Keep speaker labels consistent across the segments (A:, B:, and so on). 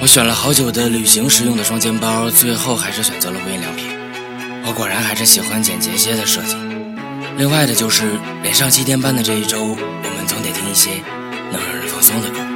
A: 我选了好久的旅行时用的双肩包，最后还是选择了无印良品。我果然还是喜欢简洁些的设计。另外的就是，连上七天班的这一周，我们总得听一些能让人放松的歌。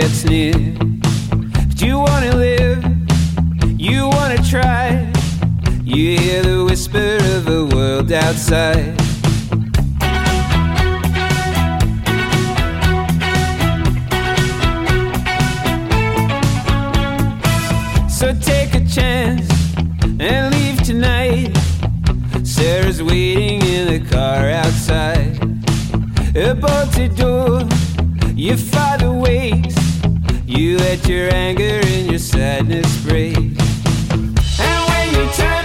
B: Gets near. But you wanna live, you wanna try. You hear the whisper of a world outside. So take a chance and leave tonight. Sarah's waiting in the let your anger and your sadness break. And when you turn